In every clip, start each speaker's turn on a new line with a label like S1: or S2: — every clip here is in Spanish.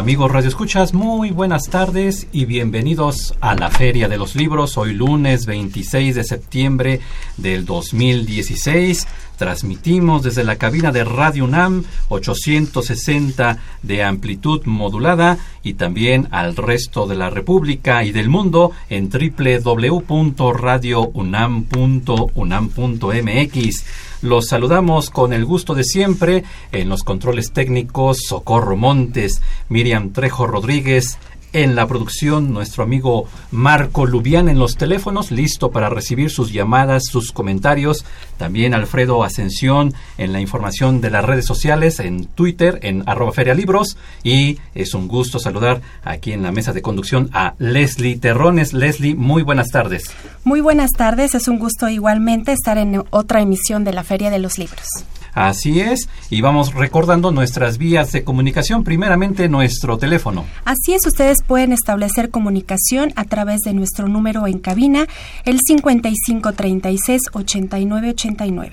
S1: Amigos Radio Escuchas, muy buenas tardes y bienvenidos a la Feria de los Libros. Hoy lunes 26 de septiembre del 2016. Transmitimos desde la cabina de Radio UNAM 860 de amplitud modulada y también al resto de la República y del mundo en www.radiounam.unam.mx. Los saludamos con el gusto de siempre en los controles técnicos Socorro Montes, Miriam Trejo Rodríguez, en la producción, nuestro amigo Marco Lubián en los teléfonos, listo para recibir sus llamadas, sus comentarios. También Alfredo Ascensión en la información de las redes sociales, en Twitter, en arroba ferialibros. Y es un gusto saludar aquí en la mesa de conducción a Leslie Terrones. Leslie, muy buenas tardes.
S2: Muy buenas tardes, es un gusto igualmente estar en otra emisión de la Feria de los Libros.
S1: Así es, y vamos recordando nuestras vías de comunicación, primeramente nuestro teléfono.
S2: Así es, ustedes pueden establecer comunicación a través de nuestro número en cabina, el 5536-8989.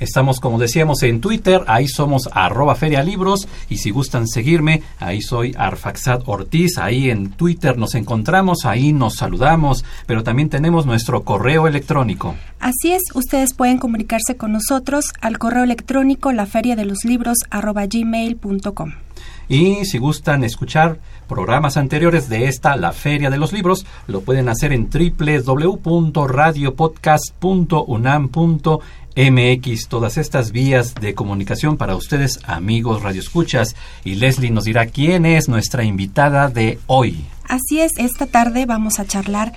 S1: Estamos, como decíamos, en Twitter, ahí somos arroba ferialibros y si gustan seguirme, ahí soy Arfaxad Ortiz, ahí en Twitter nos encontramos, ahí nos saludamos, pero también tenemos nuestro correo electrónico.
S2: Así es, ustedes pueden comunicarse con nosotros al correo electrónico laferiadeloslibros arroba gmail.com.
S1: Y si gustan escuchar programas anteriores de esta, la Feria de los Libros, lo pueden hacer en www.radiopodcast.unam.mx. Todas estas vías de comunicación para ustedes, amigos radioescuchas. Y Leslie nos dirá quién es nuestra invitada de hoy.
S2: Así es, esta tarde vamos a charlar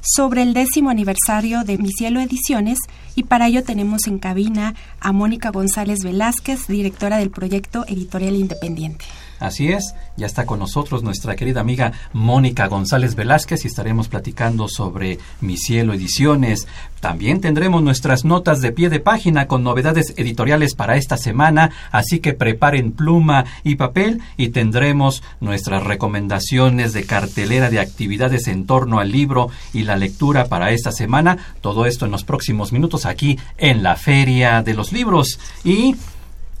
S2: sobre el décimo aniversario de Mi Cielo Ediciones y para ello tenemos en cabina a Mónica González Velázquez, directora del proyecto Editorial Independiente.
S1: Así es, ya está con nosotros nuestra querida amiga Mónica González Velázquez y estaremos platicando sobre Mi Cielo Ediciones. También tendremos nuestras notas de pie de página con novedades editoriales para esta semana, así que preparen pluma y papel y tendremos nuestras recomendaciones de cartelera de actividades en torno al libro y la lectura para esta semana. Todo esto en los próximos minutos aquí en la Feria de los Libros. Y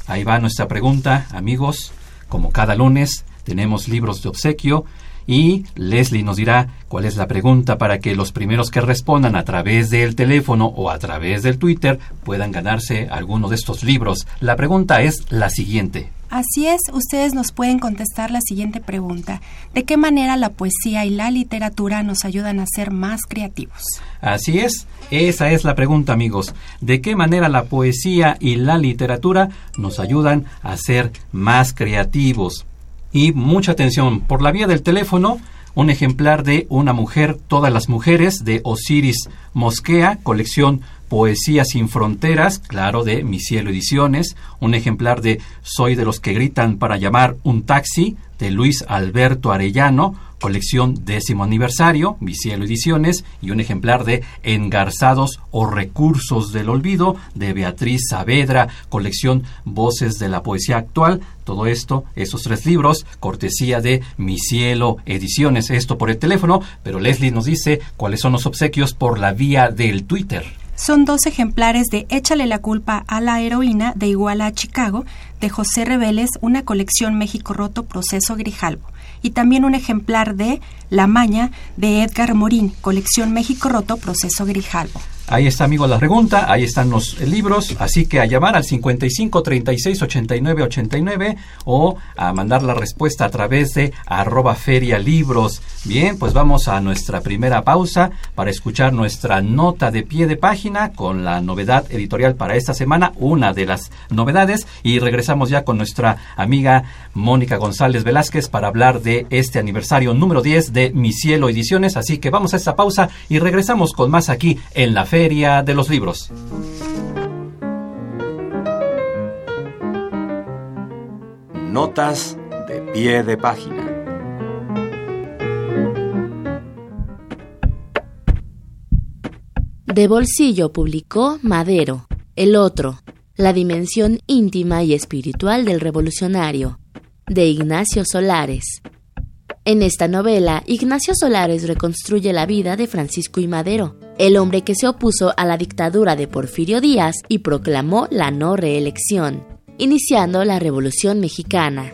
S1: ahí va nuestra pregunta, amigos. Como cada lunes, tenemos libros de obsequio y Leslie nos dirá cuál es la pregunta para que los primeros que respondan a través del teléfono o a través del Twitter puedan ganarse alguno de estos libros. La pregunta es la siguiente.
S2: Así es, ustedes nos pueden contestar la siguiente pregunta. ¿De qué manera la poesía y la literatura nos ayudan a ser más creativos?
S1: Así es, esa es la pregunta amigos. ¿De qué manera la poesía y la literatura nos ayudan a ser más creativos? Y mucha atención, por la vía del teléfono, un ejemplar de Una mujer, todas las mujeres, de Osiris Mosquea, colección Poesía sin Fronteras, claro, de Mi Cielo Ediciones, un ejemplar de Soy de los que gritan para llamar un taxi, de Luis Alberto Arellano, colección décimo aniversario, Mi Cielo Ediciones, y un ejemplar de Engarzados o Recursos del Olvido, de Beatriz Saavedra, colección Voces de la Poesía Actual. Todo esto, esos tres libros, cortesía de Mi Cielo Ediciones. Esto por el teléfono, pero Leslie nos dice cuáles son los obsequios por la vía del Twitter
S2: son dos ejemplares de Échale la culpa a la heroína de Iguala a Chicago, de José Reveles, una colección México Roto Proceso Grijalvo, y también un ejemplar de La Maña de Edgar Morín, colección México Roto Proceso Grijalvo.
S1: Ahí está, amigo, la pregunta. Ahí están los libros. Así que a llamar al 55 36 89 89 o a mandar la respuesta a través de arroba feria libros. Bien, pues vamos a nuestra primera pausa para escuchar nuestra nota de pie de página con la novedad editorial para esta semana, una de las novedades. Y regresamos ya con nuestra amiga Mónica González Velázquez para hablar de este aniversario número 10 de Mi Cielo Ediciones. Así que vamos a esta pausa y regresamos con más aquí en la Feria Feria de los Libros.
S3: Notas de pie de página. De bolsillo publicó Madero, El Otro, La Dimensión íntima y espiritual del Revolucionario, de Ignacio Solares, en esta novela, Ignacio Solares reconstruye la vida de Francisco y Madero, el hombre que se opuso a la dictadura de Porfirio Díaz y proclamó la no reelección, iniciando la Revolución Mexicana.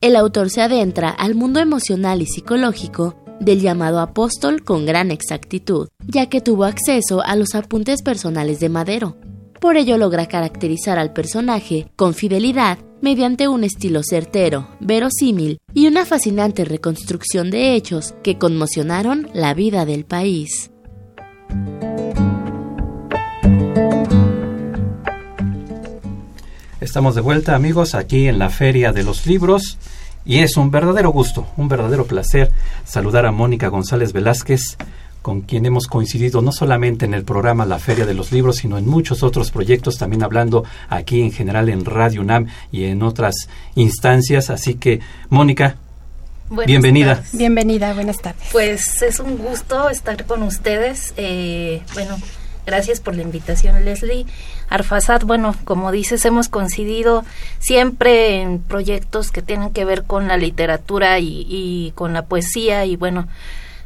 S3: El autor se adentra al mundo emocional y psicológico del llamado apóstol con gran exactitud, ya que tuvo acceso a los apuntes personales de Madero. Por ello logra caracterizar al personaje con fidelidad mediante un estilo certero, verosímil y una fascinante reconstrucción de hechos que conmocionaron la vida del país.
S1: Estamos de vuelta amigos aquí en la Feria de los Libros y es un verdadero gusto, un verdadero placer saludar a Mónica González Velázquez, con quien hemos coincidido no solamente en el programa La Feria de los Libros, sino en muchos otros proyectos, también hablando aquí en general en Radio UNAM y en otras instancias. Así que, Mónica, bienvenida.
S2: Bienvenida, buenas tardes.
S4: Pues es un gusto estar con ustedes. Eh, bueno, gracias por la invitación, Leslie. Arfasad, bueno, como dices, hemos coincidido siempre en proyectos que tienen que ver con la literatura y, y con la poesía y bueno,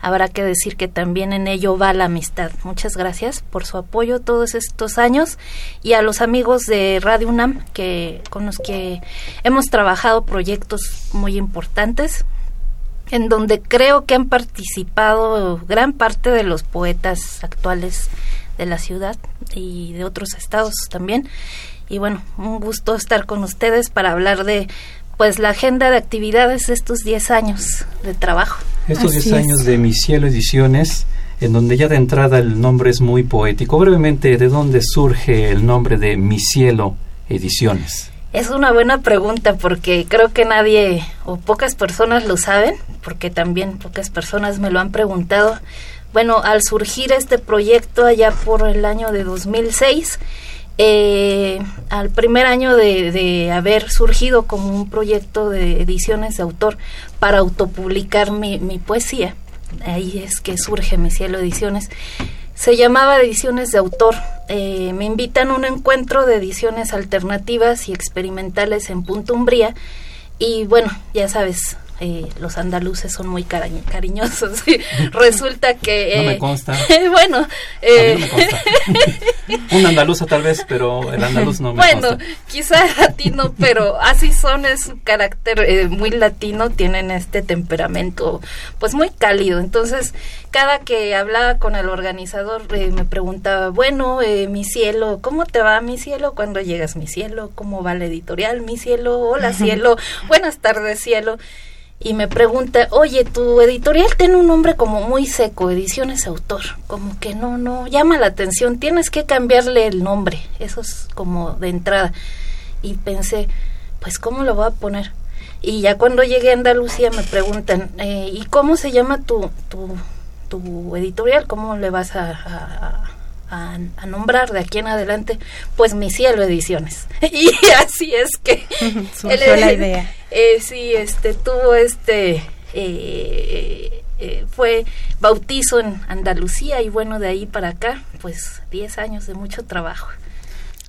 S4: habrá que decir que también en ello va la amistad. Muchas gracias por su apoyo todos estos años y a los amigos de Radio UNAM que con los que hemos trabajado proyectos muy importantes en donde creo que han participado gran parte de los poetas actuales de la ciudad y de otros estados también. Y bueno, un gusto estar con ustedes para hablar de pues la agenda de actividades de estos 10 años de trabajo.
S1: Estos 10 años de Mi Cielo Ediciones, en donde ya de entrada el nombre es muy poético. Brevemente, ¿de dónde surge el nombre de Mi Cielo Ediciones?
S4: Es una buena pregunta porque creo que nadie o pocas personas lo saben, porque también pocas personas me lo han preguntado bueno, al surgir este proyecto allá por el año de 2006, eh, al primer año de, haber surgido como un proyecto de ediciones de autor para autopublicar mi, mi poesía, ahí es que surge Mi Cielo Ediciones, se llamaba Ediciones de Autor. Eh, me invitan a un encuentro de ediciones alternativas y experimentales en Punto Umbría. Y bueno, ya sabes, eh, los andaluces son muy cariñosos. Resulta que...
S1: no me eh, consta.
S4: bueno...
S1: Eh, Un andaluza tal vez, pero el andaluz no me
S4: Bueno, quizá latino, pero así son, es su carácter muy latino, tienen este temperamento pues muy cálido. Entonces, cada que hablaba con el organizador me preguntaba, bueno, mi cielo, ¿cómo te va mi cielo? cuando llegas mi cielo? ¿Cómo va la editorial mi cielo? Hola cielo, buenas tardes cielo y me pregunta, oye, tu editorial tiene un nombre como muy seco, Ediciones Autor, como que no, no, llama la atención, tienes que cambiarle el nombre, eso es como de entrada. Y pensé, pues, ¿cómo lo voy a poner? Y ya cuando llegué a Andalucía me preguntan, eh, ¿y cómo se llama tu, tu, tu editorial? ¿Cómo le vas a a, nombrar de aquí en adelante, pues Mi Cielo Ediciones. y así es que...
S2: Surgió la idea.
S4: Eh, sí, este, tuvo este... Eh, eh, fue bautizo en Andalucía y bueno, de ahí para acá, pues 10 años de mucho trabajo.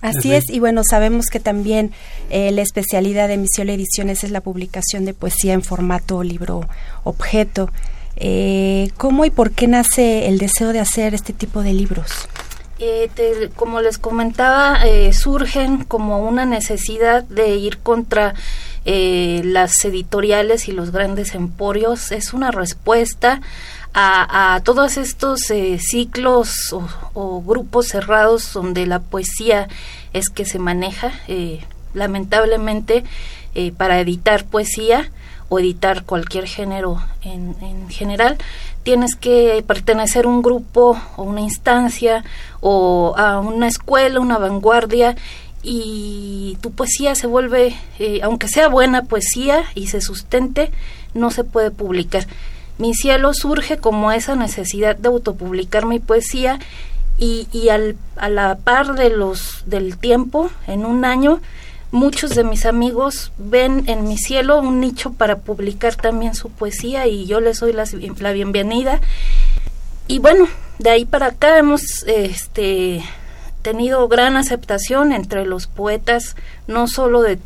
S2: Así es, y bueno, sabemos que también la especialidad de Misión Ediciones es la publicación de poesía en formato libro objeto. ¿Cómo y por qué nace el deseo de hacer este tipo de libros?
S4: Eh, como les comentaba, eh, surgen como una necesidad de ir contra eh, las editoriales y los grandes emporios. Es una respuesta a, todos estos ciclos o, grupos cerrados donde la poesía es que se maneja. lamentablemente, para editar poesía o editar cualquier género en, en general, tienes que pertenecer a un grupo o una instancia o a una escuela, una vanguardia y tu poesía se vuelve, eh, aunque sea buena poesía y se sustente, no se puede publicar. Mi cielo surge como esa necesidad de autopublicar mi poesía y, y al, a la par de los del tiempo, en un año, muchos de mis amigos ven en mi cielo un nicho para publicar también su poesía y yo les doy la, bienvenida. Y bueno, de ahí para acá hemos este, tenido gran aceptación entre los poetas, no solo de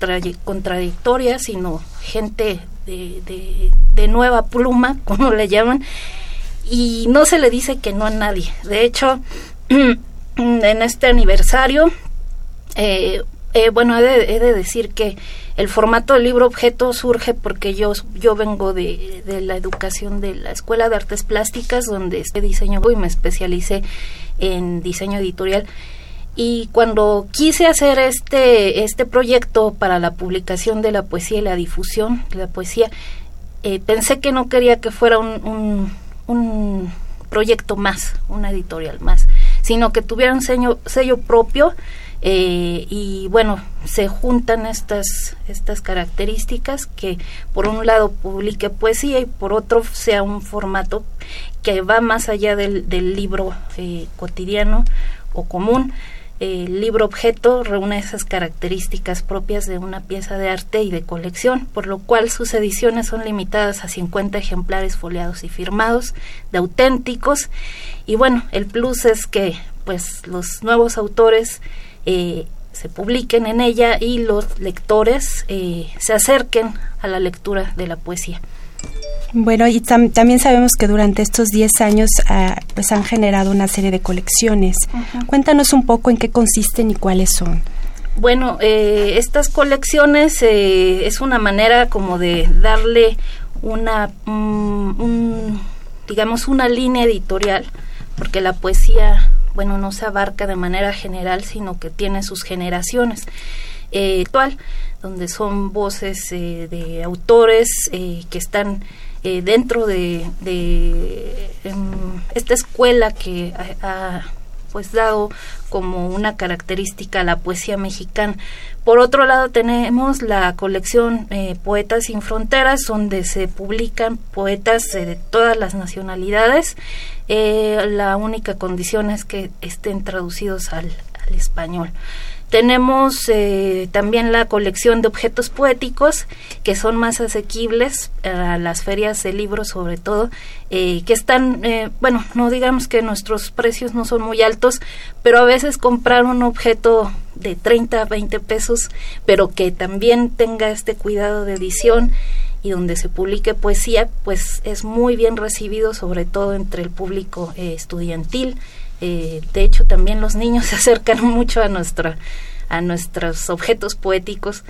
S4: contradictoria, sino gente de, de, nueva pluma, como le llaman, y no se le dice que no a nadie. De hecho, en este aniversario, eh, eh, bueno, he de, decir que el formato del libro objeto surge porque yo, yo vengo de, de, la educación de la Escuela de Artes Plásticas, donde este diseño y me especialicé en diseño editorial. Y cuando quise hacer este, este proyecto para la publicación de la poesía y la difusión de la poesía, eh, pensé que no quería que fuera un, un, proyecto más, una editorial más, sino que tuviera un sello, sello propio eh, y bueno, se juntan estas, estas características que por un lado publique poesía y por otro sea un formato que va más allá del, libro eh, cotidiano o común el libro objeto reúne esas características propias de una pieza de arte y de colección, por lo cual sus ediciones son limitadas a 50 ejemplares foliados y firmados, de auténticos. Y bueno, el plus es que pues los nuevos autores eh, se publiquen en ella y los lectores eh, se acerquen a la lectura de la poesía.
S2: Bueno, y también sabemos que durante estos 10 años ah, pues han generado una serie de colecciones. Cuéntanos un poco en qué consisten y cuáles son.
S4: Bueno, eh, estas colecciones eh, es una manera como de darle una, mm, digamos, una línea editorial, porque la poesía, bueno, no se abarca de manera general, sino que tiene sus generaciones. Eh, actual, donde son voces de autores que están eh, dentro de, em, esta escuela que ha, pues dado como una característica a la poesía mexicana. Por otro lado tenemos la colección eh, Poetas sin Fronteras, donde se publican poetas de todas las nacionalidades. Eh, la única condición es que estén traducidos al español. Tenemos eh, también la colección de objetos poéticos que son más asequibles a las ferias de libros sobre todo, eh, que están, eh, bueno, no digamos que nuestros precios no son muy altos, pero a veces comprar un objeto de 30, 20 pesos, pero que también tenga este cuidado de edición y donde se publique poesía, pues es muy bien recibido, sobre todo entre el público estudiantil eh, de hecho, también los niños se acercan mucho a, nuestra, a nuestros objetos poéticos,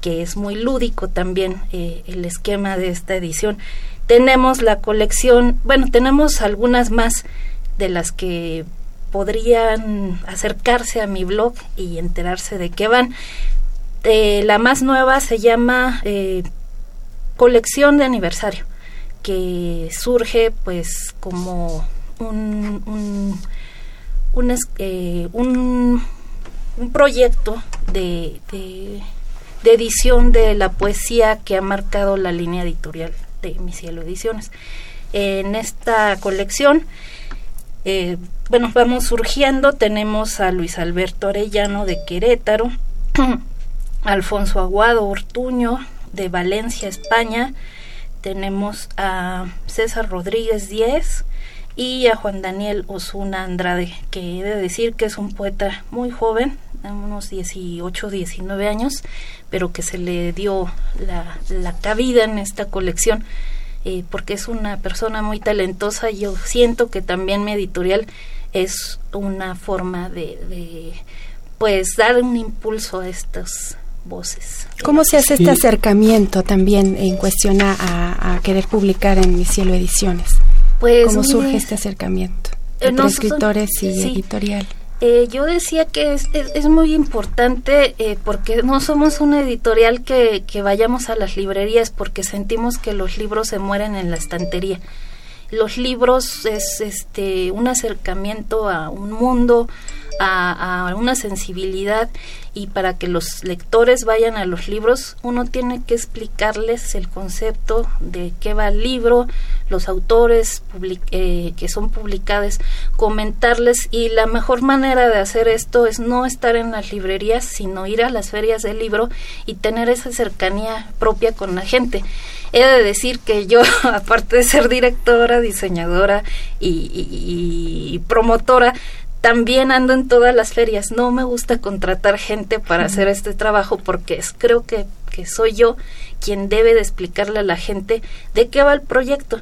S4: que es muy lúdico también eh, el esquema de esta edición. Tenemos la colección, bueno, tenemos algunas más de las que podrían acercarse a mi blog y enterarse de qué van. Eh, la más nueva se llama colección de aniversario, que surge pues como un eh, un, un, proyecto de, de, edición de la poesía que ha marcado la línea editorial de Mi Cielo Ediciones. En esta colección, eh, bueno, vamos surgiendo, tenemos a Luis Alberto Arellano de Querétaro, Alfonso Aguado Ortuño de Valencia, España, tenemos a César Rodríguez Díez, y a Juan Daniel Osuna Andrade, que he de decir que es un poeta muy joven, unos 18, 19 años, pero que se le dio la, la cabida en esta colección, eh, porque es una persona muy talentosa. Yo siento que también mi editorial es una forma de, de pues dar un impulso a estas voces.
S2: ¿Cómo se hace este acercamiento también en cuestión a, a querer publicar en Mi Cielo Ediciones? Pues, ¿Cómo surge este acercamiento eh, entre escritores y editorial?
S4: Eh, yo decía que es, es, muy importante eh, porque no somos una editorial que, que, vayamos a las librerías porque sentimos que los libros se mueren en la estantería. Los libros es este un acercamiento a un mundo, a, una sensibilidad y para que los lectores vayan a los libros, uno tiene que explicarles el concepto de qué va el libro, los autores eh, que son publicados, comentarles y la mejor manera de hacer esto es no estar en las librerías, sino ir a las ferias del libro y tener esa cercanía propia con la gente. He de decir que yo, aparte de ser directora, diseñadora y promotora, también ando en todas las ferias. No me gusta contratar gente para hacer este trabajo porque es, creo que, que soy yo quien debe de explicarle a la gente de qué va el proyecto.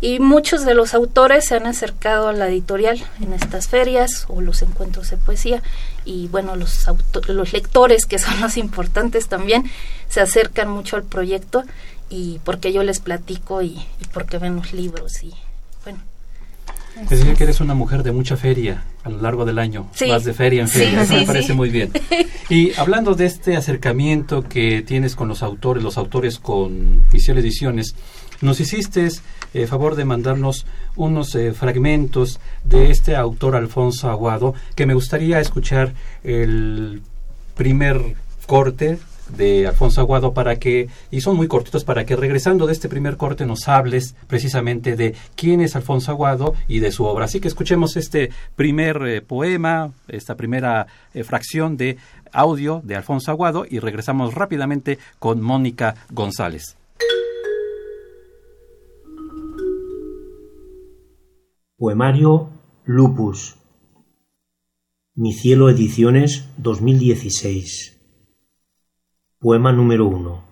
S4: Y muchos de los autores se han acercado a la editorial en estas ferias o los encuentros de poesía. Y bueno, los, los lectores, que son los importantes también, se acercan mucho al proyecto y porque yo les platico y, y porque ven los libros y
S1: te decía que eres una mujer de mucha feria a lo largo del año, más de feria en feria, eso me parece muy bien. Y hablando de este acercamiento que tienes con los autores, los autores con Misión Ediciones, nos hiciste eh, favor de mandarnos unos eh, fragmentos de este autor Alfonso Aguado, que me gustaría escuchar el primer corte de Alfonso Aguado para que, y son muy cortitos, para que regresando de este primer corte nos hables precisamente de quién es Alfonso Aguado y de su obra. Así que escuchemos este primer eh, poema, esta primera eh, fracción de audio de Alfonso Aguado y regresamos rápidamente con Mónica González.
S5: Poemario Lupus. Mi cielo Ediciones 2016. Poema número uno.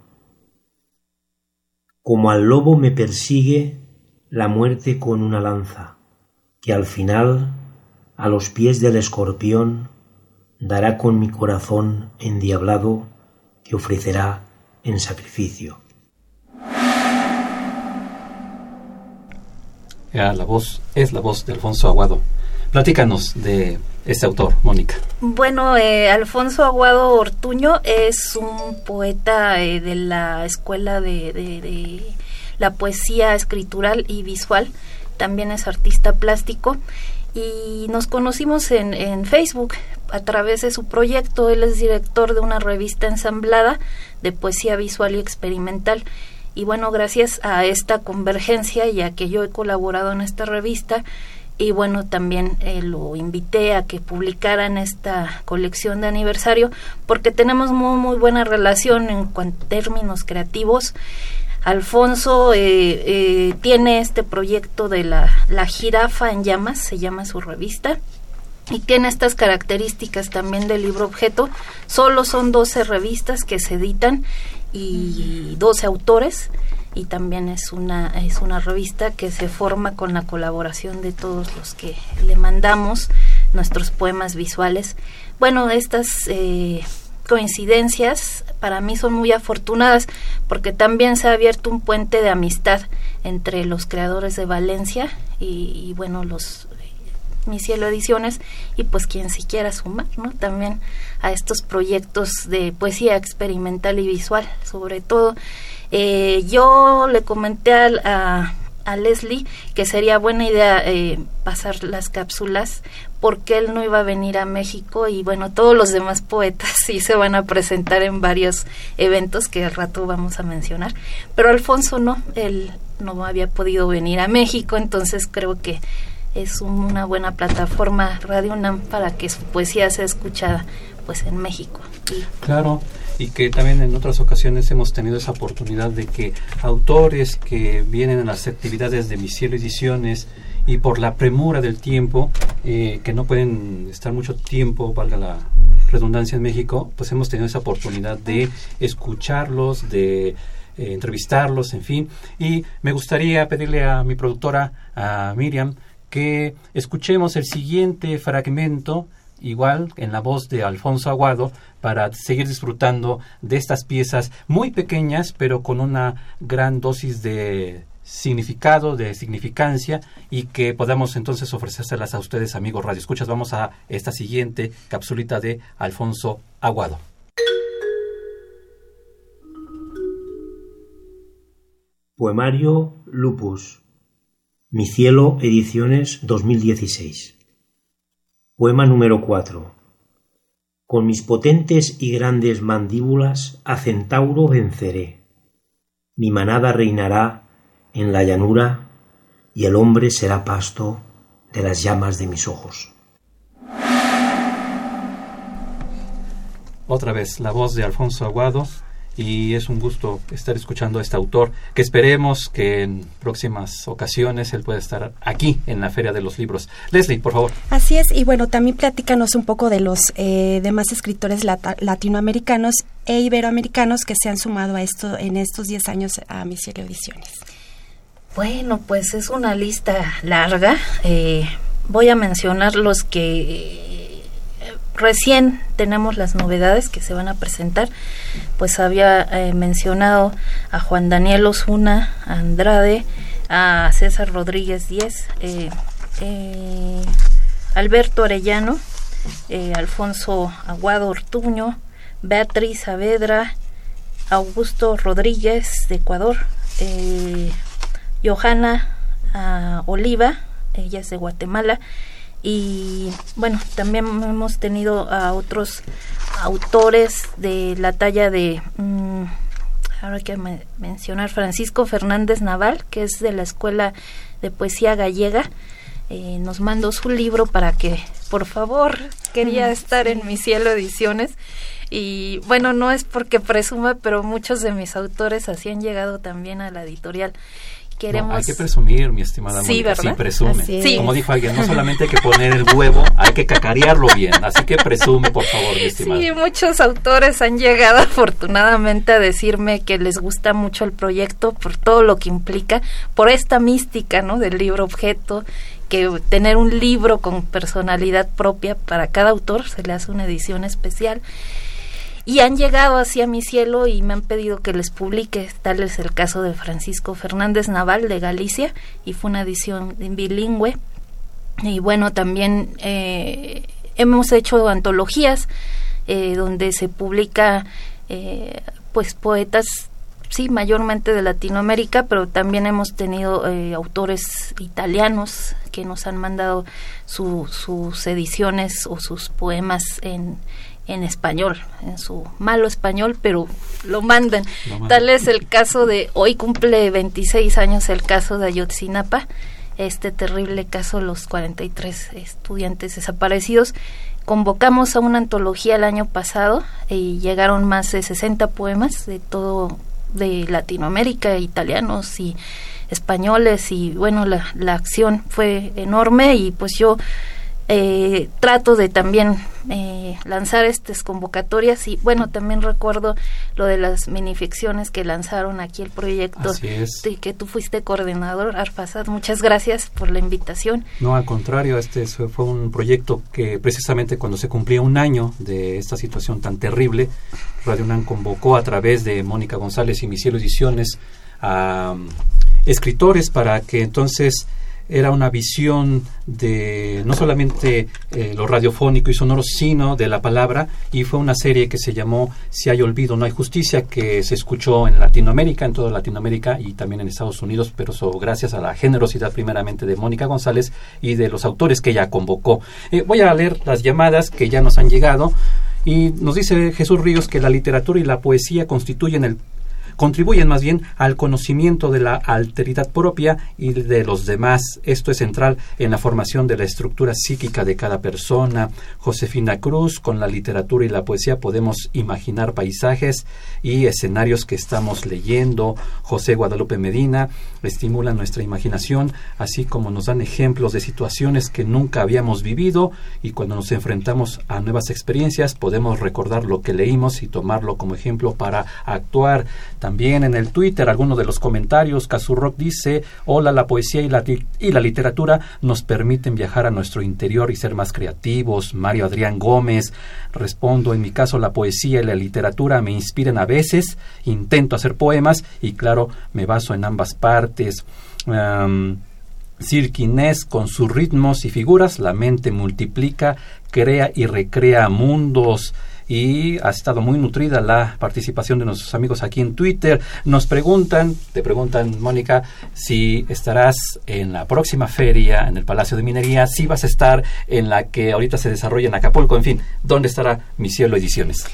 S5: Como al lobo me persigue la muerte con una lanza, que al final, a los pies del escorpión, dará con mi corazón endiablado que ofrecerá en sacrificio.
S1: la voz es la voz de Alfonso Aguado. Platícanos de este autor, Mónica.
S4: Bueno, eh, Alfonso Aguado Ortuño es un poeta eh, de la escuela de, la poesía escritural y visual. También es artista plástico y nos conocimos en, en, Facebook a través de su proyecto. Él es director de una revista ensamblada de poesía visual y experimental. Y bueno, gracias a esta convergencia y a que yo he colaborado en esta revista, y bueno, también eh, lo invité a que publicaran esta colección de aniversario porque tenemos muy, muy buena relación en términos creativos. Alfonso eh, eh, tiene este proyecto de la, la jirafa en llamas, se llama su revista, y tiene estas características también del libro objeto. Solo son 12 revistas que se editan y 12 autores y también es una es una revista que se forma con la colaboración de todos los que le mandamos nuestros poemas visuales. Bueno estas eh, coincidencias para mí son muy afortunadas porque también se ha abierto un puente de amistad entre los creadores de Valencia y, bueno los mi cielo ediciones y pues quien se quiera sumar no también a estos proyectos de poesía experimental y visual sobre todo eh, yo le comenté a, a, Leslie que sería buena idea eh, pasar las cápsulas porque él no iba a venir a México y bueno, todos los demás poetas sí se van a presentar en varios eventos que al rato vamos a mencionar, pero Alfonso no, él no había podido venir a México, entonces creo que es una buena plataforma Radio UNAM para que su poesía sea escuchada pues en México.
S1: Claro, y que también en otras ocasiones hemos tenido esa oportunidad de que autores que vienen a las actividades de Misiel Ediciones y por la premura del tiempo, eh, que no pueden estar mucho tiempo, valga la redundancia en México, pues hemos tenido esa oportunidad de escucharlos, de eh, entrevistarlos, en fin. Y me gustaría pedirle a mi productora, a Miriam, que escuchemos el siguiente fragmento igual en la voz de Alfonso Aguado para seguir disfrutando de estas piezas muy pequeñas pero con una gran dosis de significado, de significancia y que podamos entonces ofrecérselas a ustedes amigos Radio Escuchas. Vamos a esta siguiente capsulita de Alfonso Aguado.
S5: Poemario Lupus. Mi cielo, ediciones 2016. Poema número 4. Con mis potentes y grandes mandíbulas a Centauro venceré. Mi manada reinará en la llanura y el hombre será pasto de las llamas de mis ojos.
S1: Otra vez, la voz de Alfonso Aguado y es un gusto estar escuchando a este autor, que esperemos que en próximas ocasiones él pueda estar aquí en la Feria de los Libros. Leslie, por favor.
S2: Así es, y bueno, también platícanos un poco de los eh, demás escritores latinoamericanos e iberoamericanos que se han sumado a esto en estos 10 años a Misión Ediciones.
S4: Bueno, pues es una lista larga. Eh, voy a mencionar los que recién tenemos las novedades que se van a presentar. Pues había eh, mencionado a Juan Daniel Osuna, a Andrade, a César Rodríguez Díez, eh, eh, Alberto Arellano, Alfonso Aguado Ortuño, Beatriz Saavedra, Augusto Rodríguez de Ecuador, Johanna ah, Oliva, ella es de Guatemala, y bueno, también hemos tenido a otros autores de la talla de, mm, ahora hay que mencionar, Francisco Fernández Naval, que es de la Escuela de Poesía Gallega. Eh, nos mandó su libro para que, por favor, quería estar en mi cielo ediciones. Y bueno, no es porque presuma, pero muchos de mis autores así han llegado también a la editorial
S1: hay que presumir, mi estimada sí, Mónica, sí presume. Como dijo alguien, no solamente hay que poner el huevo, hay que cacarearlo bien. Así que presume, por favor, mi estimada.
S4: Sí, muchos autores han llegado afortunadamente a decirme que les gusta mucho el proyecto por todo lo que implica, por esta mística, ¿no? Del libro objeto que tener un libro con personalidad propia para cada autor se le hace una edición especial y han llegado hacia mi cielo y me han pedido que les publique. Tal es el caso de Francisco Fernández Naval de Galicia y fue una edición bilingüe. Y bueno, también eh, hemos hecho antologías eh, donde se publica eh, pues poetas sí, mayormente de Latinoamérica, pero también hemos tenido autores italianos que nos han mandado sus ediciones o sus poemas en, en español, en su malo español, pero lo mandan. Tal es el caso de, hoy cumple 26 años el caso de Ayotzinapa, este terrible caso, los 43 estudiantes desaparecidos. Convocamos a una antología el año pasado y llegaron más de 60 poemas de todo, de Latinoamérica, italianos y españoles y bueno, la, la acción fue enorme y pues yo eh, trato de también eh, lanzar estas convocatorias y bueno, también recuerdo lo de las minificciones que lanzaron aquí el proyecto y que tú fuiste coordinador, Arfasad, muchas gracias por la invitación.
S1: No, al contrario, este fue un proyecto que precisamente cuando se cumplía un año de esta situación tan terrible, Radio UNAM convocó a través de Mónica González y Misielo Ediciones a um, escritores para que entonces era una visión de no solamente eh, lo radiofónico y sonoro, sino de la palabra, y fue una serie que se llamó Si hay olvido, no hay justicia, que se escuchó en Latinoamérica, en toda Latinoamérica y también en Estados Unidos, pero gracias a la generosidad primeramente de Mónica González y de los autores que ella convocó. Eh, voy a leer las llamadas que ya nos han llegado. Y nos dice Jesús Ríos que la literatura y la poesía constituyen el contribuyen más bien al conocimiento de la alteridad propia y de los demás. Esto es central en la formación de la estructura psíquica de cada persona. Josefina Cruz, con la literatura y la poesía podemos imaginar paisajes y escenarios que estamos leyendo. José Guadalupe Medina estimula nuestra imaginación, así como nos dan ejemplos de situaciones que nunca habíamos vivido y cuando nos enfrentamos a nuevas experiencias podemos recordar lo que leímos y tomarlo como ejemplo para actuar. También en el Twitter, algunos de los comentarios, Rock dice, hola, la poesía y la, y la literatura nos permiten viajar a nuestro interior y ser más creativos. Mario Adrián Gómez, respondo, en mi caso la poesía y la literatura me inspiran a veces, intento hacer poemas y claro, me baso en ambas partes. Um, con sus ritmos y figuras, la mente multiplica, crea y recrea mundos y ha estado muy nutrida la participación de nuestros amigos aquí en Twitter. Nos preguntan, te preguntan, Mónica, si estarás en la próxima feria en el Palacio de Minería, si vas a estar en la que ahorita se desarrolla en Acapulco, en fin, ¿dónde estará Mi Cielo Ediciones?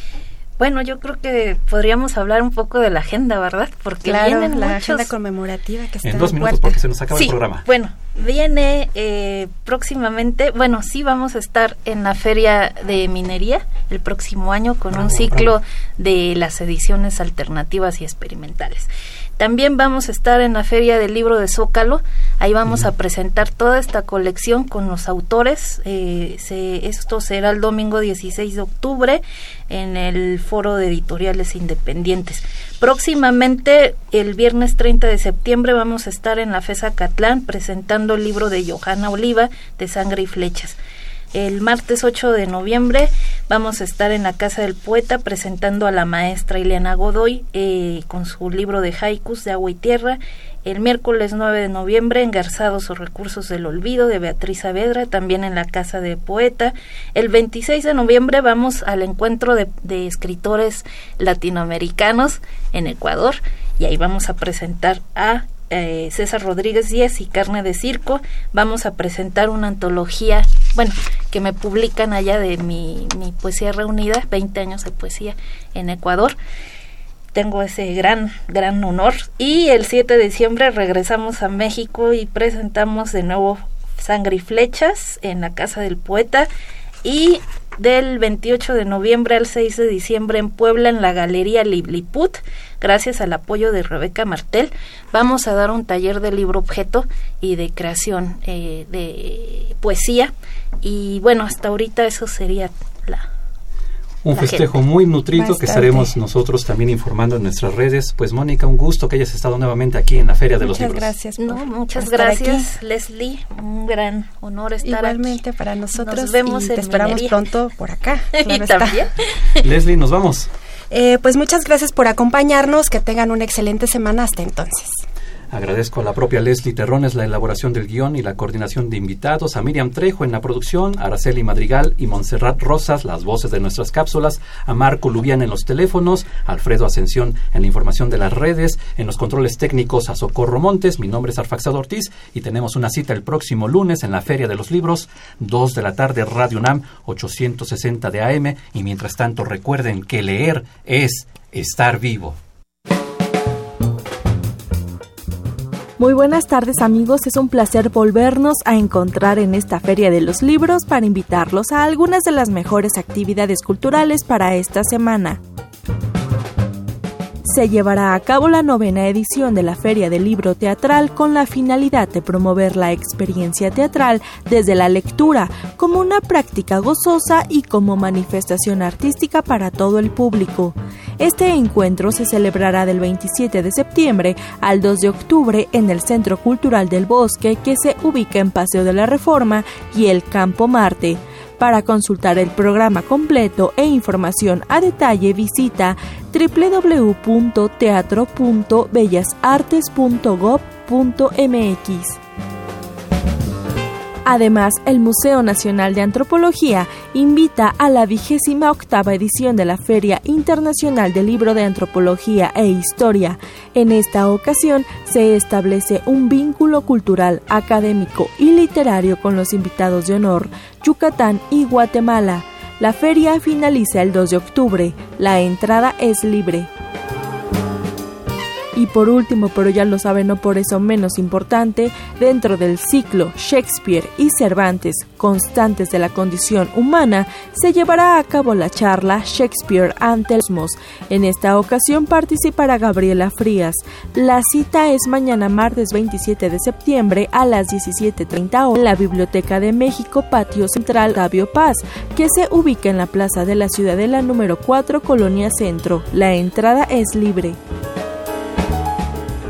S4: Bueno, yo creo que podríamos hablar un poco de la agenda, ¿verdad?
S2: Porque vienen la agenda conmemorativa que está
S1: en dos minutos porque se nos acaba el programa.
S4: Bueno, viene eh, próximamente, bueno, sí vamos a estar en la feria de minería el próximo año con un ciclo de las ediciones alternativas y experimentales. También vamos a estar en la Feria del Libro de Zócalo. Ahí vamos a presentar toda esta colección con los autores. Eh, esto será el domingo 16 de octubre en el Foro de Editoriales Independientes. Próximamente, el viernes 30 de septiembre, vamos a estar en la FESA Catlán presentando el libro de Johanna Oliva, de Sangre y Flechas. El martes 8 de noviembre vamos a estar en la Casa del Poeta presentando a la maestra Ileana Godoy eh, con su libro de haikus de agua y tierra. El miércoles 9 de noviembre, Engarzados o Recursos del Olvido de Beatriz Saavedra, también en la Casa de Poeta. El 26 de noviembre vamos al encuentro de, de escritores latinoamericanos en Ecuador y ahí vamos a presentar a eh, César Rodríguez Díez y Carne de Circo, vamos a presentar una antología, bueno, que me publican allá de mi, mi poesía reunida, 20 años de poesía en Ecuador. Tengo ese gran, gran honor. Y el 7 de diciembre regresamos a México y presentamos de nuevo Sangre y Flechas en la Casa del Poeta. Y del 28 de noviembre al 6 de diciembre en Puebla en la Galería Libliput gracias al apoyo de Rebeca Martel, vamos a dar un taller de libro objeto y de creación eh, de poesía. Y bueno, hasta ahorita eso sería la,
S1: un festejo muy nutrido que estaremos nosotros también informando en nuestras redes. Pues Mónica, un gusto que hayas estado nuevamente aquí en la Feria de los Libros.
S4: Gracias no, muchas gracias, Leslie. Un gran honor estar
S2: Igualmente para nosotros. Nos vemos y te esperamos pronto por acá.
S4: y también.
S1: Leslie, nos vamos.
S2: Eh, pues muchas gracias por acompañarnos, que tengan una excelente semana hasta entonces.
S1: Agradezco a la propia Leslie Terrones la elaboración del guion y la coordinación de invitados, a Miriam Trejo en la producción, a Araceli Madrigal y Montserrat Rosas, las voces de nuestras cápsulas, a Marco Lubián en los teléfonos, a Alfredo Ascensión en la información de las redes, en los controles técnicos a Socorro Montes, mi nombre es Arfaxado Ortiz y tenemos una cita el próximo lunes en la Feria de los Libros, 2 de la tarde, Radio UNAM, 860 de AM y mientras tanto recuerden que leer es estar vivo.
S6: Muy buenas tardes amigos, es un placer volvernos a encontrar en esta Feria de los Libros para invitarlos a algunas de las mejores actividades culturales para esta semana se llevará a cabo la novena edición de la Feria del Libro Teatral con la finalidad de promover la experiencia teatral desde la lectura como una práctica gozosa y como manifestación artística para todo el público. Este encuentro se celebrará del 27 de septiembre al 2 de octubre en el Centro Cultural del Bosque que se ubica en Paseo de la Reforma y el Campo Marte. Para consultar el programa completo e información a detalle visita www.teatro.bellasartes.gov.mx. Además, el Museo Nacional de Antropología invita a la vigésima octava edición de la Feria Internacional del Libro de Antropología e Historia. En esta ocasión se establece un vínculo cultural, académico y literario con los invitados de honor, Yucatán y Guatemala. La feria finaliza el 2 de octubre. La entrada es libre. Por último, pero ya lo saben, no por eso menos importante, dentro del ciclo Shakespeare y Cervantes, constantes de la condición humana, se llevará a cabo la charla Shakespeare ante el cosmos. En esta ocasión participará Gabriela Frías. La cita es mañana martes 27 de septiembre a las 17.30 horas en la Biblioteca de México, Patio Central Octavio Paz, que se ubica en la Plaza de la Ciudadela número 4, Colonia Centro. La entrada es libre.